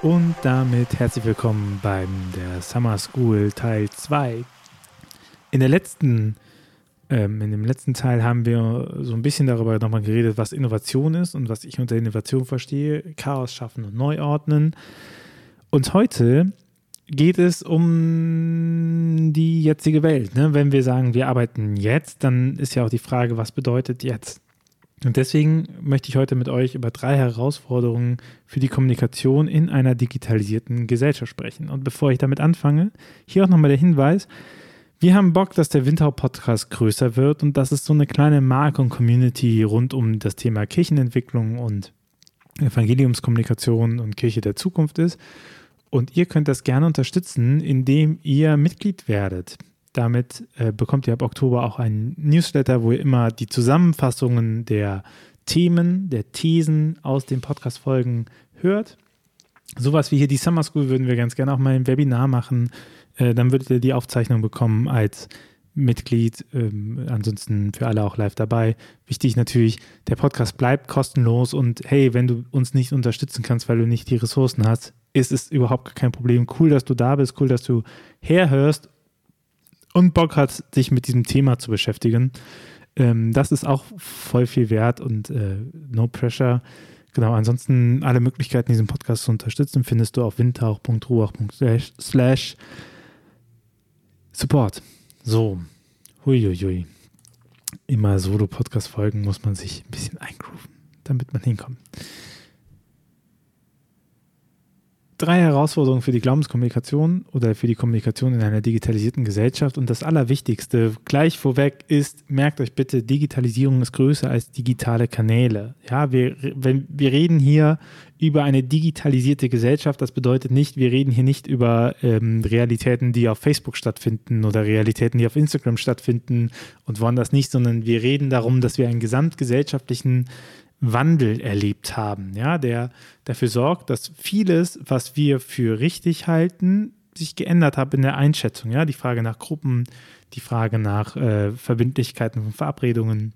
Und damit herzlich willkommen beim der Summer School Teil 2. In der letzten, ähm, in dem letzten Teil haben wir so ein bisschen darüber nochmal geredet, was Innovation ist und was ich unter Innovation verstehe. Chaos schaffen und neu ordnen. Und heute geht es um die jetzige Welt. Ne? Wenn wir sagen, wir arbeiten jetzt, dann ist ja auch die Frage, was bedeutet jetzt? Und deswegen möchte ich heute mit euch über drei Herausforderungen für die Kommunikation in einer digitalisierten Gesellschaft sprechen. Und bevor ich damit anfange, hier auch nochmal der Hinweis, wir haben Bock, dass der Windhau-Podcast größer wird und dass es so eine kleine Marke und Community rund um das Thema Kirchenentwicklung und Evangeliumskommunikation und Kirche der Zukunft ist. Und ihr könnt das gerne unterstützen, indem ihr Mitglied werdet. Damit äh, bekommt ihr ab Oktober auch einen Newsletter, wo ihr immer die Zusammenfassungen der Themen, der Thesen aus den Podcast-Folgen hört. Sowas wie hier die Summer School würden wir ganz gerne auch mal im Webinar machen. Äh, dann würdet ihr die Aufzeichnung bekommen als Mitglied. Ähm, ansonsten für alle auch live dabei. Wichtig natürlich, der Podcast bleibt kostenlos und hey, wenn du uns nicht unterstützen kannst, weil du nicht die Ressourcen hast, ist es überhaupt kein Problem. Cool, dass du da bist, cool, dass du herhörst und Bock hat, sich mit diesem Thema zu beschäftigen. Ähm, das ist auch voll viel wert und äh, no pressure. Genau, ansonsten alle Möglichkeiten, diesen Podcast zu unterstützen, findest du auf windtauch.ruach.slash support. So, huiuiui. Immer Solo-Podcast-Folgen muss man sich ein bisschen eingrooven, damit man hinkommt. Drei Herausforderungen für die Glaubenskommunikation oder für die Kommunikation in einer digitalisierten Gesellschaft. Und das Allerwichtigste gleich vorweg ist, merkt euch bitte, Digitalisierung ist größer als digitale Kanäle. Ja, wir, wenn, wir reden hier über eine digitalisierte Gesellschaft. Das bedeutet nicht, wir reden hier nicht über ähm, Realitäten, die auf Facebook stattfinden oder Realitäten, die auf Instagram stattfinden und woanders nicht, sondern wir reden darum, dass wir einen gesamtgesellschaftlichen Wandel erlebt haben, ja, der dafür sorgt, dass vieles, was wir für richtig halten, sich geändert hat in der Einschätzung, ja, die Frage nach Gruppen, die Frage nach äh, Verbindlichkeiten von Verabredungen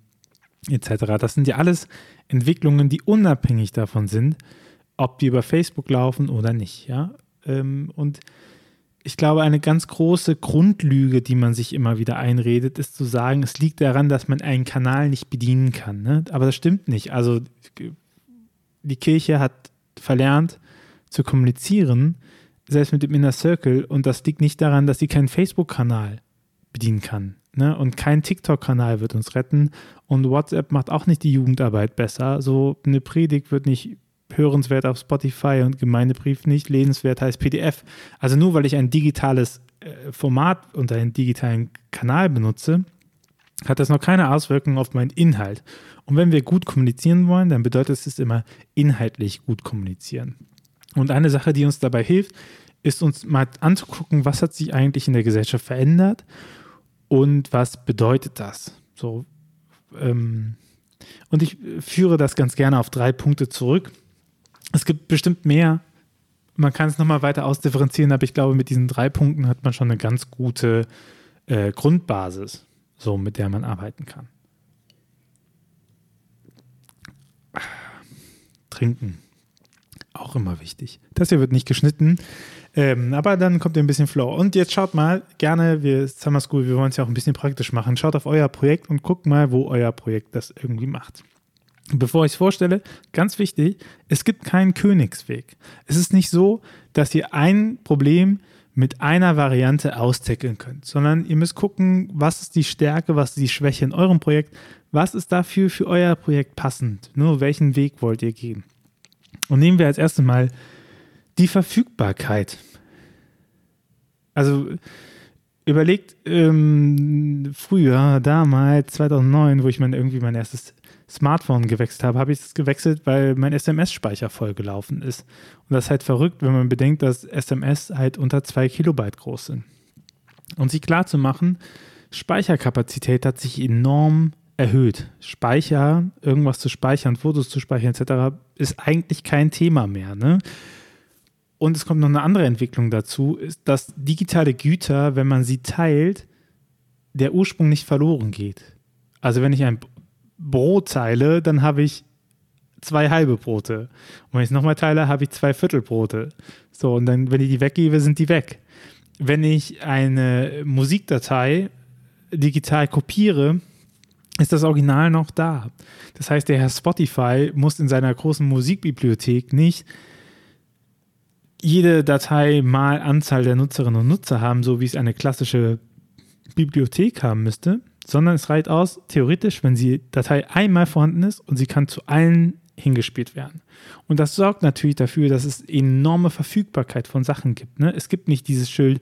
etc. Das sind ja alles Entwicklungen, die unabhängig davon sind, ob die über Facebook laufen oder nicht, ja. Ähm, und ich glaube, eine ganz große Grundlüge, die man sich immer wieder einredet, ist zu sagen, es liegt daran, dass man einen Kanal nicht bedienen kann. Ne? Aber das stimmt nicht. Also die Kirche hat verlernt zu kommunizieren, selbst mit dem Inner Circle. Und das liegt nicht daran, dass sie keinen Facebook-Kanal bedienen kann. Ne? Und kein TikTok-Kanal wird uns retten. Und WhatsApp macht auch nicht die Jugendarbeit besser. So eine Predigt wird nicht hörenswert auf Spotify und Gemeindebrief nicht, lesenswert heißt PDF. Also nur weil ich ein digitales äh, Format und einen digitalen Kanal benutze, hat das noch keine Auswirkungen auf meinen Inhalt. Und wenn wir gut kommunizieren wollen, dann bedeutet es immer inhaltlich gut kommunizieren. Und eine Sache, die uns dabei hilft, ist uns mal anzugucken, was hat sich eigentlich in der Gesellschaft verändert und was bedeutet das? So, ähm, und ich führe das ganz gerne auf drei Punkte zurück. Es gibt bestimmt mehr. Man kann es nochmal weiter ausdifferenzieren, aber ich glaube, mit diesen drei Punkten hat man schon eine ganz gute äh, Grundbasis, so mit der man arbeiten kann. Trinken. Auch immer wichtig. Das hier wird nicht geschnitten, ähm, aber dann kommt ihr ein bisschen Flow. Und jetzt schaut mal gerne, wir Summer School, wir wollen es ja auch ein bisschen praktisch machen. Schaut auf euer Projekt und guckt mal, wo euer Projekt das irgendwie macht. Bevor ich es vorstelle, ganz wichtig, es gibt keinen Königsweg. Es ist nicht so, dass ihr ein Problem mit einer Variante austackeln könnt, sondern ihr müsst gucken, was ist die Stärke, was ist die Schwäche in eurem Projekt, was ist dafür für euer Projekt passend, nur welchen Weg wollt ihr gehen. Und nehmen wir als erstes mal die Verfügbarkeit. Also überlegt ähm, früher, damals, 2009, wo ich mein, irgendwie mein erstes Smartphone gewechselt habe, habe ich es gewechselt, weil mein SMS-Speicher vollgelaufen ist. Und das ist halt verrückt, wenn man bedenkt, dass SMS halt unter zwei Kilobyte groß sind. Und sich klar zu machen, Speicherkapazität hat sich enorm erhöht. Speicher, irgendwas zu speichern, Fotos zu speichern etc. ist eigentlich kein Thema mehr. Ne? Und es kommt noch eine andere Entwicklung dazu, dass digitale Güter, wenn man sie teilt, der Ursprung nicht verloren geht. Also wenn ich ein Brotzeile, dann habe ich zwei halbe Brote. Und wenn ich es nochmal teile, habe ich zwei Viertelbrote. So, und dann, wenn ich die weggebe, sind die weg. Wenn ich eine Musikdatei digital kopiere, ist das Original noch da. Das heißt, der Herr Spotify muss in seiner großen Musikbibliothek nicht jede Datei mal Anzahl der Nutzerinnen und Nutzer haben, so wie es eine klassische Bibliothek haben müsste, sondern es reicht aus, theoretisch, wenn die Datei einmal vorhanden ist und sie kann zu allen hingespielt werden. Und das sorgt natürlich dafür, dass es enorme Verfügbarkeit von Sachen gibt. Ne? Es gibt nicht dieses Schild,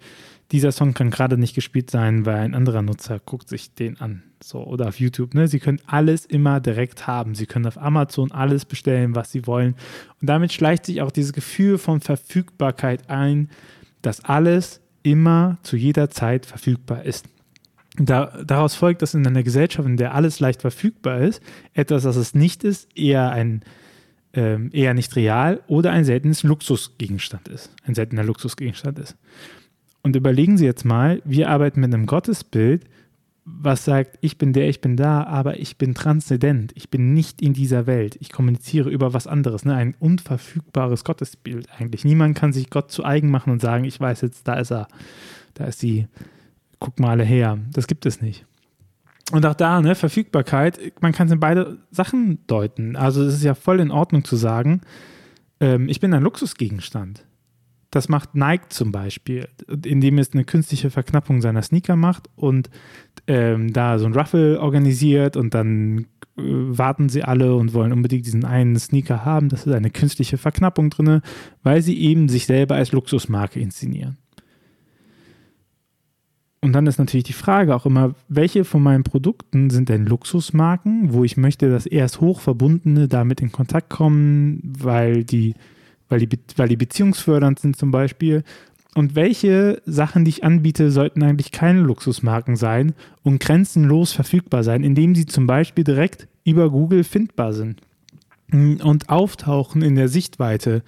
dieser Song kann gerade nicht gespielt sein, weil ein anderer Nutzer guckt sich den an. So, oder auf YouTube. Ne? Sie können alles immer direkt haben. Sie können auf Amazon alles bestellen, was sie wollen. Und damit schleicht sich auch dieses Gefühl von Verfügbarkeit ein, dass alles immer zu jeder Zeit verfügbar ist. Da, daraus folgt, dass in einer Gesellschaft, in der alles leicht verfügbar ist, etwas, das es nicht ist, eher ein ähm, eher nicht real oder ein seltenes Luxusgegenstand ist, ein seltener Luxusgegenstand ist. Und überlegen Sie jetzt mal, wir arbeiten mit einem Gottesbild, was sagt, ich bin der, ich bin da, aber ich bin transzendent, ich bin nicht in dieser Welt, ich kommuniziere über was anderes, ne? ein unverfügbares Gottesbild eigentlich. Niemand kann sich Gott zu eigen machen und sagen, ich weiß jetzt, da ist er, da ist sie, guck mal alle her. Das gibt es nicht. Und auch da, ne, Verfügbarkeit, man kann es in beide Sachen deuten. Also es ist ja voll in Ordnung zu sagen, ähm, ich bin ein Luxusgegenstand. Das macht Nike zum Beispiel, indem es eine künstliche Verknappung seiner Sneaker macht und ähm, da so ein Ruffle organisiert und dann äh, warten sie alle und wollen unbedingt diesen einen Sneaker haben. Das ist eine künstliche Verknappung drin, weil sie eben sich selber als Luxusmarke inszenieren. Und dann ist natürlich die Frage auch immer, welche von meinen Produkten sind denn Luxusmarken, wo ich möchte, dass erst Hochverbundene damit in Kontakt kommen, weil die weil die, weil die beziehungsfördernd sind zum Beispiel. Und welche Sachen, die ich anbiete, sollten eigentlich keine Luxusmarken sein und grenzenlos verfügbar sein, indem sie zum Beispiel direkt über Google findbar sind und auftauchen in der Sichtweite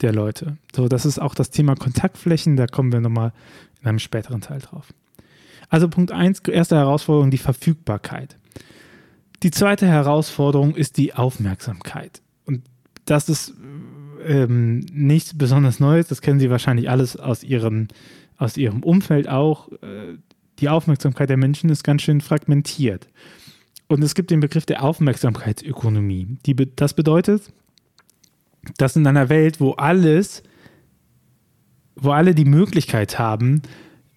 der Leute. So, das ist auch das Thema Kontaktflächen, da kommen wir nochmal in einem späteren Teil drauf. Also Punkt 1, erste Herausforderung, die Verfügbarkeit. Die zweite Herausforderung ist die Aufmerksamkeit. Und das ist ähm, nichts besonders Neues. Das kennen Sie wahrscheinlich alles aus Ihrem, aus Ihrem Umfeld auch. Äh, die Aufmerksamkeit der Menschen ist ganz schön fragmentiert. Und es gibt den Begriff der Aufmerksamkeitsökonomie. Die, das bedeutet, dass in einer Welt, wo alles, wo alle die Möglichkeit haben,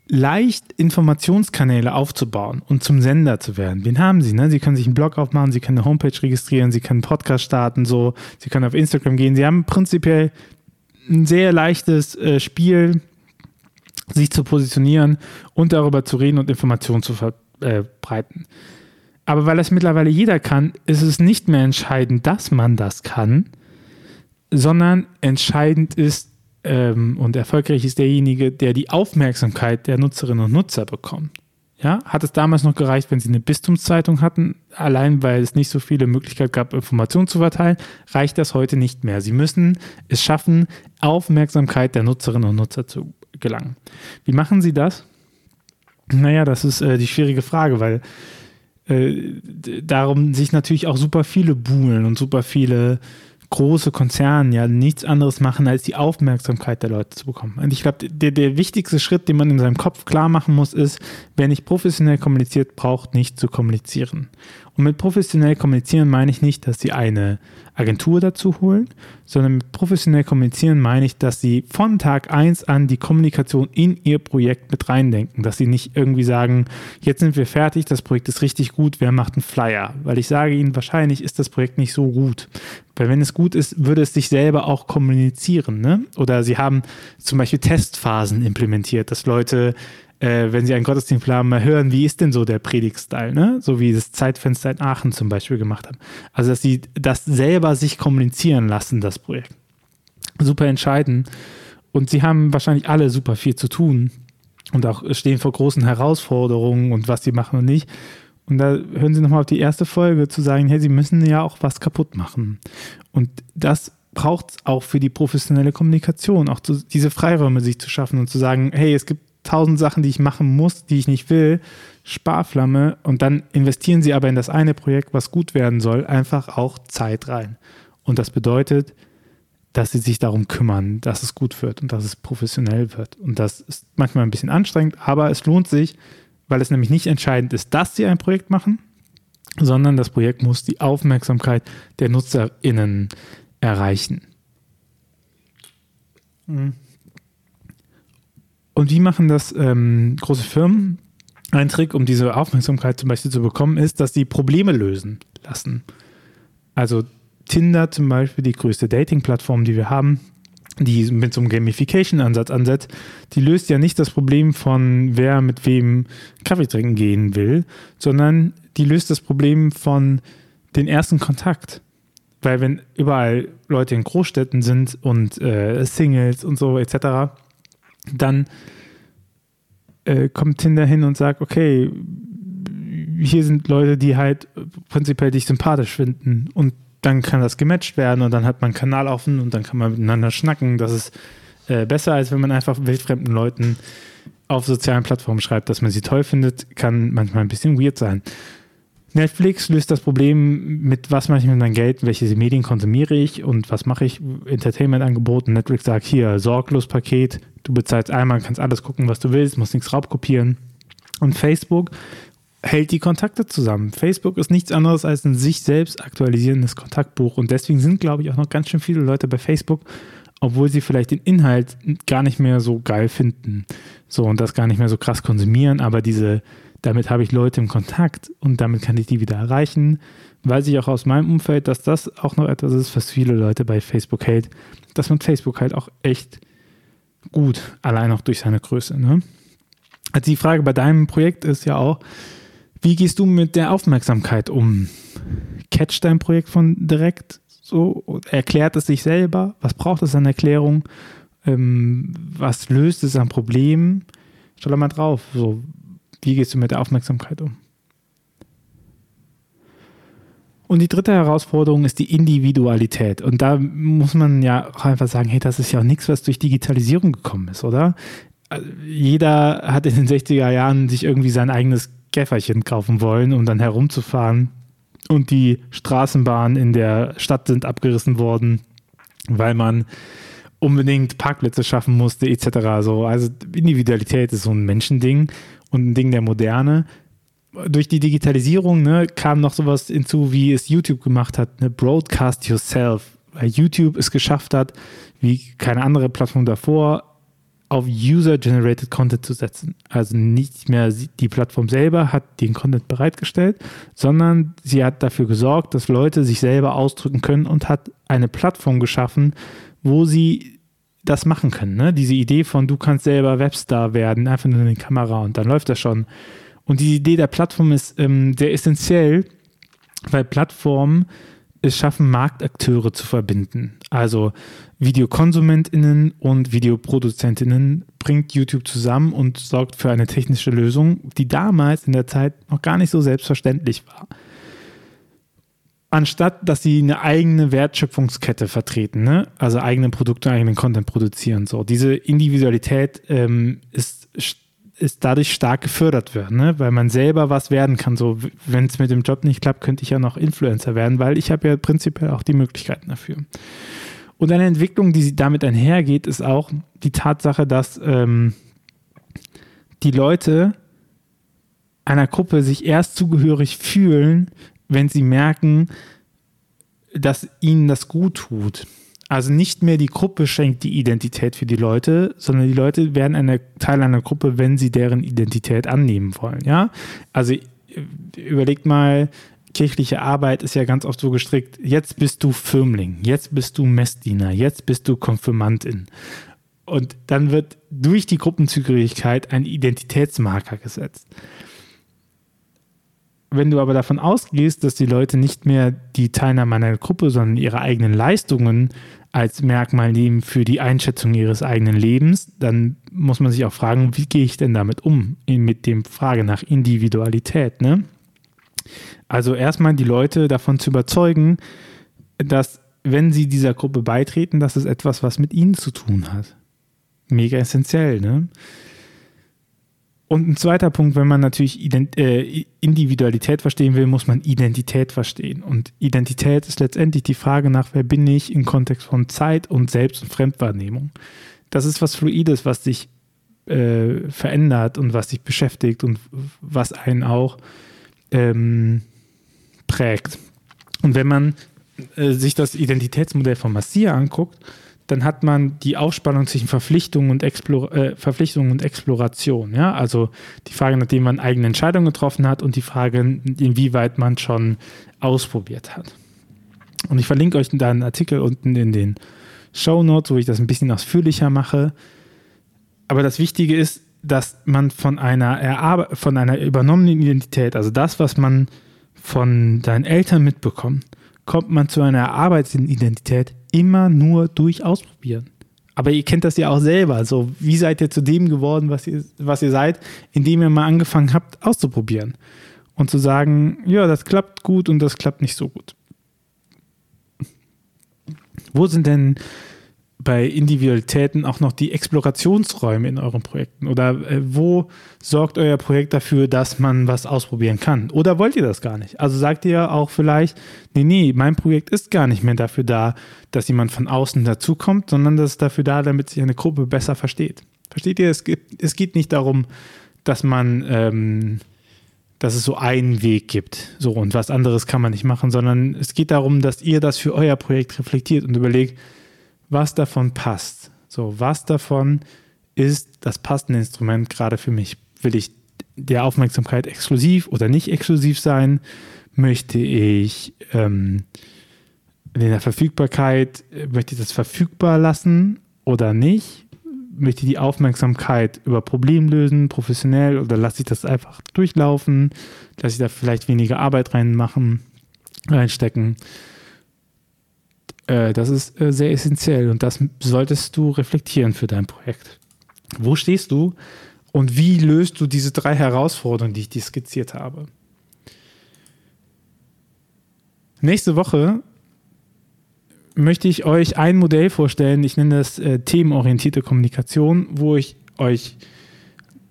leicht Informationskanäle aufzubauen und zum Sender zu werden. Wen haben Sie? Ne? Sie können sich einen Blog aufmachen, Sie können eine Homepage registrieren, Sie können einen Podcast starten, so, Sie können auf Instagram gehen. Sie haben prinzipiell ein sehr leichtes äh, Spiel, sich zu positionieren und darüber zu reden und Informationen zu verbreiten. Äh, Aber weil das mittlerweile jeder kann, ist es nicht mehr entscheidend, dass man das kann, sondern entscheidend ist, ähm, und erfolgreich ist derjenige, der die Aufmerksamkeit der Nutzerinnen und Nutzer bekommt. Ja, hat es damals noch gereicht, wenn sie eine Bistumszeitung hatten, allein weil es nicht so viele Möglichkeiten gab, Informationen zu verteilen, reicht das heute nicht mehr. Sie müssen es schaffen, Aufmerksamkeit der Nutzerinnen und Nutzer zu gelangen. Wie machen sie das? Naja, das ist äh, die schwierige Frage, weil äh, darum sich natürlich auch super viele buhlen und super viele große Konzerne ja nichts anderes machen, als die Aufmerksamkeit der Leute zu bekommen. Und ich glaube, der, der wichtigste Schritt, den man in seinem Kopf klar machen muss, ist, wer nicht professionell kommuniziert, braucht nicht zu kommunizieren. Und mit professionell kommunizieren meine ich nicht, dass sie eine Agentur dazu holen, sondern mit professionell kommunizieren meine ich, dass sie von Tag 1 an die Kommunikation in ihr Projekt mit reindenken, dass sie nicht irgendwie sagen, jetzt sind wir fertig, das Projekt ist richtig gut, wer macht einen Flyer? Weil ich sage ihnen, wahrscheinlich ist das Projekt nicht so gut. Weil wenn es gut ist, würde es sich selber auch kommunizieren. Ne? Oder sie haben zum Beispiel Testphasen implementiert, dass Leute äh, wenn sie einen Gottesdienst planen, mal hören, wie ist denn so der Predigtstyle, ne? So wie das Zeitfenster in Aachen zum Beispiel gemacht haben. Also, dass sie das selber sich kommunizieren lassen, das Projekt. Super entscheidend. Und sie haben wahrscheinlich alle super viel zu tun und auch stehen vor großen Herausforderungen und was sie machen und nicht. Und da hören Sie nochmal auf die erste Folge zu sagen, hey, Sie müssen ja auch was kaputt machen. Und das braucht es auch für die professionelle Kommunikation, auch zu, diese Freiräume sich zu schaffen und zu sagen, hey, es gibt tausend Sachen, die ich machen muss, die ich nicht will, Sparflamme und dann investieren sie aber in das eine Projekt, was gut werden soll, einfach auch Zeit rein. Und das bedeutet, dass sie sich darum kümmern, dass es gut wird und dass es professionell wird. Und das ist manchmal ein bisschen anstrengend, aber es lohnt sich, weil es nämlich nicht entscheidend ist, dass sie ein Projekt machen, sondern das Projekt muss die Aufmerksamkeit der NutzerInnen erreichen. Mhm. Und wie machen das ähm, große Firmen? Ein Trick, um diese Aufmerksamkeit zum Beispiel zu bekommen, ist, dass sie Probleme lösen lassen. Also Tinder zum Beispiel, die größte Dating-Plattform, die wir haben, die mit so einem Gamification-Ansatz ansetzt, die löst ja nicht das Problem von, wer mit wem Kaffee trinken gehen will, sondern die löst das Problem von den ersten Kontakt. Weil wenn überall Leute in Großstädten sind und äh, Singles und so etc., dann äh, kommt Tinder hin und sagt, okay, hier sind Leute, die halt prinzipiell dich sympathisch finden und dann kann das gematcht werden und dann hat man einen Kanal offen und dann kann man miteinander schnacken. Das ist äh, besser, als wenn man einfach wildfremden Leuten auf sozialen Plattformen schreibt, dass man sie toll findet, kann manchmal ein bisschen weird sein. Netflix löst das Problem mit, was mache ich mit meinem Geld, welche Medien konsumiere ich und was mache ich, Entertainment-Angeboten. Netflix sagt hier, sorglos Paket, du bezahlst einmal, kannst alles gucken, was du willst, musst nichts raubkopieren. Und Facebook hält die Kontakte zusammen. Facebook ist nichts anderes als ein sich selbst aktualisierendes Kontaktbuch und deswegen sind, glaube ich, auch noch ganz schön viele Leute bei Facebook, obwohl sie vielleicht den Inhalt gar nicht mehr so geil finden. So und das gar nicht mehr so krass konsumieren, aber diese damit habe ich Leute im Kontakt und damit kann ich die wieder erreichen. Weiß ich auch aus meinem Umfeld, dass das auch noch etwas ist, was viele Leute bei Facebook hält, dass man Facebook halt auch echt gut, allein auch durch seine Größe. Ne? Also die Frage bei deinem Projekt ist ja auch, wie gehst du mit der Aufmerksamkeit um? Catch dein Projekt von direkt so? Erklärt es sich selber? Was braucht es an Erklärung? Ähm, was löst es an Problemen? Schau da mal drauf. So, wie gehst du mit der Aufmerksamkeit um? Und die dritte Herausforderung ist die Individualität. Und da muss man ja auch einfach sagen, hey, das ist ja auch nichts, was durch Digitalisierung gekommen ist, oder? Jeder hat in den 60er Jahren sich irgendwie sein eigenes Käferchen kaufen wollen, um dann herumzufahren. Und die Straßenbahnen in der Stadt sind abgerissen worden, weil man unbedingt Parkplätze schaffen musste, etc. So, also Individualität ist so ein Menschending und ein Ding der Moderne. Durch die Digitalisierung ne, kam noch sowas hinzu, wie es YouTube gemacht hat, ne, Broadcast Yourself, weil YouTube es geschafft hat, wie keine andere Plattform davor, auf User-Generated Content zu setzen. Also nicht mehr die Plattform selber hat den Content bereitgestellt, sondern sie hat dafür gesorgt, dass Leute sich selber ausdrücken können und hat eine Plattform geschaffen, wo sie das machen können. Ne? Diese Idee von, du kannst selber Webstar werden, einfach nur in die Kamera und dann läuft das schon. Und die Idee der Plattform ist ähm, sehr essentiell, weil Plattformen es schaffen, Marktakteure zu verbinden. Also VideokonsumentInnen und VideoproduzentInnen bringt YouTube zusammen und sorgt für eine technische Lösung, die damals in der Zeit noch gar nicht so selbstverständlich war anstatt dass sie eine eigene Wertschöpfungskette vertreten, ne? also eigene Produkte, eigenen Content produzieren. So. Diese Individualität ähm, ist, ist dadurch stark gefördert werden, ne? weil man selber was werden kann. So, wenn es mit dem Job nicht klappt, könnte ich ja noch Influencer werden, weil ich habe ja prinzipiell auch die Möglichkeiten dafür. Und eine Entwicklung, die damit einhergeht, ist auch die Tatsache, dass ähm, die Leute einer Gruppe sich erst zugehörig fühlen, wenn sie merken, dass ihnen das gut tut. Also nicht mehr die Gruppe schenkt die Identität für die Leute, sondern die Leute werden ein Teil einer Gruppe, wenn sie deren Identität annehmen wollen. Ja, also überlegt mal, kirchliche Arbeit ist ja ganz oft so gestrickt, jetzt bist du Firmling, jetzt bist du Messdiener, jetzt bist du Konfirmantin. Und dann wird durch die Gruppenzugehörigkeit ein Identitätsmarker gesetzt. Wenn du aber davon ausgehst, dass die Leute nicht mehr die Teilnahme einer Gruppe, sondern ihre eigenen Leistungen als Merkmal nehmen für die Einschätzung ihres eigenen Lebens, dann muss man sich auch fragen, wie gehe ich denn damit um, mit dem Frage nach Individualität. Ne? Also erstmal die Leute davon zu überzeugen, dass wenn sie dieser Gruppe beitreten, dass es etwas, was mit ihnen zu tun hat. Mega essentiell, ne? Und ein zweiter Punkt, wenn man natürlich Ident äh, Individualität verstehen will, muss man Identität verstehen. Und Identität ist letztendlich die Frage nach, wer bin ich im Kontext von Zeit und Selbst- und Fremdwahrnehmung. Das ist was Fluides, was sich äh, verändert und was sich beschäftigt und was einen auch ähm, prägt. Und wenn man äh, sich das Identitätsmodell von Massier anguckt, dann hat man die Aufspannung zwischen Verpflichtung und, Explor äh, Verpflichtung und Exploration. Ja? Also die Frage, nachdem man eigene Entscheidungen getroffen hat und die Frage, inwieweit man schon ausprobiert hat. Und ich verlinke euch da einen Artikel unten in den Show Notes, wo ich das ein bisschen ausführlicher mache. Aber das Wichtige ist, dass man von einer, von einer übernommenen Identität, also das, was man von deinen Eltern mitbekommt, kommt man zu einer erarbeiteten Identität immer nur durch Ausprobieren. Aber ihr kennt das ja auch selber. So, wie seid ihr zu dem geworden, was ihr, was ihr seid, indem ihr mal angefangen habt, auszuprobieren und zu sagen, ja, das klappt gut und das klappt nicht so gut. Wo sind denn bei Individualitäten auch noch die Explorationsräume in euren Projekten? Oder äh, wo sorgt euer Projekt dafür, dass man was ausprobieren kann? Oder wollt ihr das gar nicht? Also sagt ihr auch vielleicht, nee, nee, mein Projekt ist gar nicht mehr dafür da, dass jemand von außen dazukommt, sondern das ist dafür da, damit sich eine Gruppe besser versteht. Versteht ihr? Es, gibt, es geht nicht darum, dass man, ähm, dass es so einen Weg gibt, so und was anderes kann man nicht machen, sondern es geht darum, dass ihr das für euer Projekt reflektiert und überlegt, was davon passt. So, was davon ist das passende Instrument gerade für mich? Will ich der Aufmerksamkeit exklusiv oder nicht exklusiv sein? Möchte ich ähm, in der Verfügbarkeit, möchte ich das verfügbar lassen oder nicht? Möchte ich die Aufmerksamkeit über Problem lösen, professionell, oder lasse ich das einfach durchlaufen? Lasse ich da vielleicht weniger Arbeit reinmachen, reinstecken? Äh, das ist äh, sehr essentiell und das solltest du reflektieren für dein Projekt. Wo stehst du und wie löst du diese drei Herausforderungen, die ich dir skizziert habe? Nächste Woche möchte ich euch ein Modell vorstellen. Ich nenne das äh, themenorientierte Kommunikation, wo ich euch,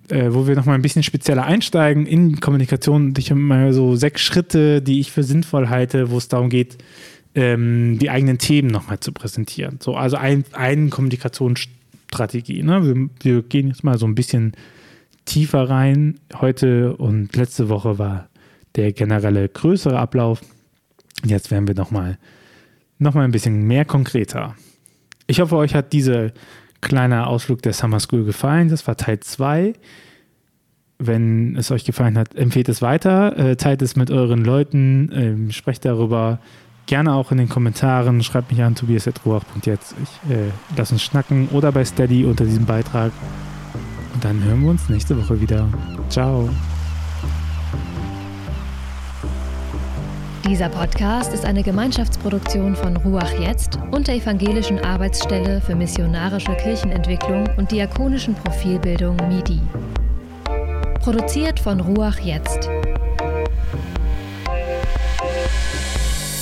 äh, wo wir nochmal ein bisschen spezieller einsteigen in Kommunikation. Ich habe mal so sechs Schritte, die ich für sinnvoll halte, wo es darum geht, ähm, die eigenen Themen nochmal zu präsentieren. So, also ein, eine Kommunikationsstrategie. Ne? Wir, wir gehen jetzt mal so ein bisschen tiefer rein. Heute und letzte Woche war der generelle größere Ablauf. Jetzt werden wir nochmal noch mal ein bisschen mehr konkreter. Ich hoffe, euch hat dieser kleine Ausflug der Summer School gefallen. Das war Teil 2. Wenn es euch gefallen hat, empfehlt es weiter, äh, teilt es mit euren Leuten, äh, sprecht darüber, Gerne auch in den Kommentaren. Schreibt mich an tobias.ruach.jetzt. Ich äh, lass uns schnacken oder bei Steady unter diesem Beitrag. Und dann hören wir uns nächste Woche wieder. Ciao. Dieser Podcast ist eine Gemeinschaftsproduktion von Ruach Jetzt und der Evangelischen Arbeitsstelle für missionarische Kirchenentwicklung und diakonischen Profilbildung MIDI. Produziert von Ruach Jetzt.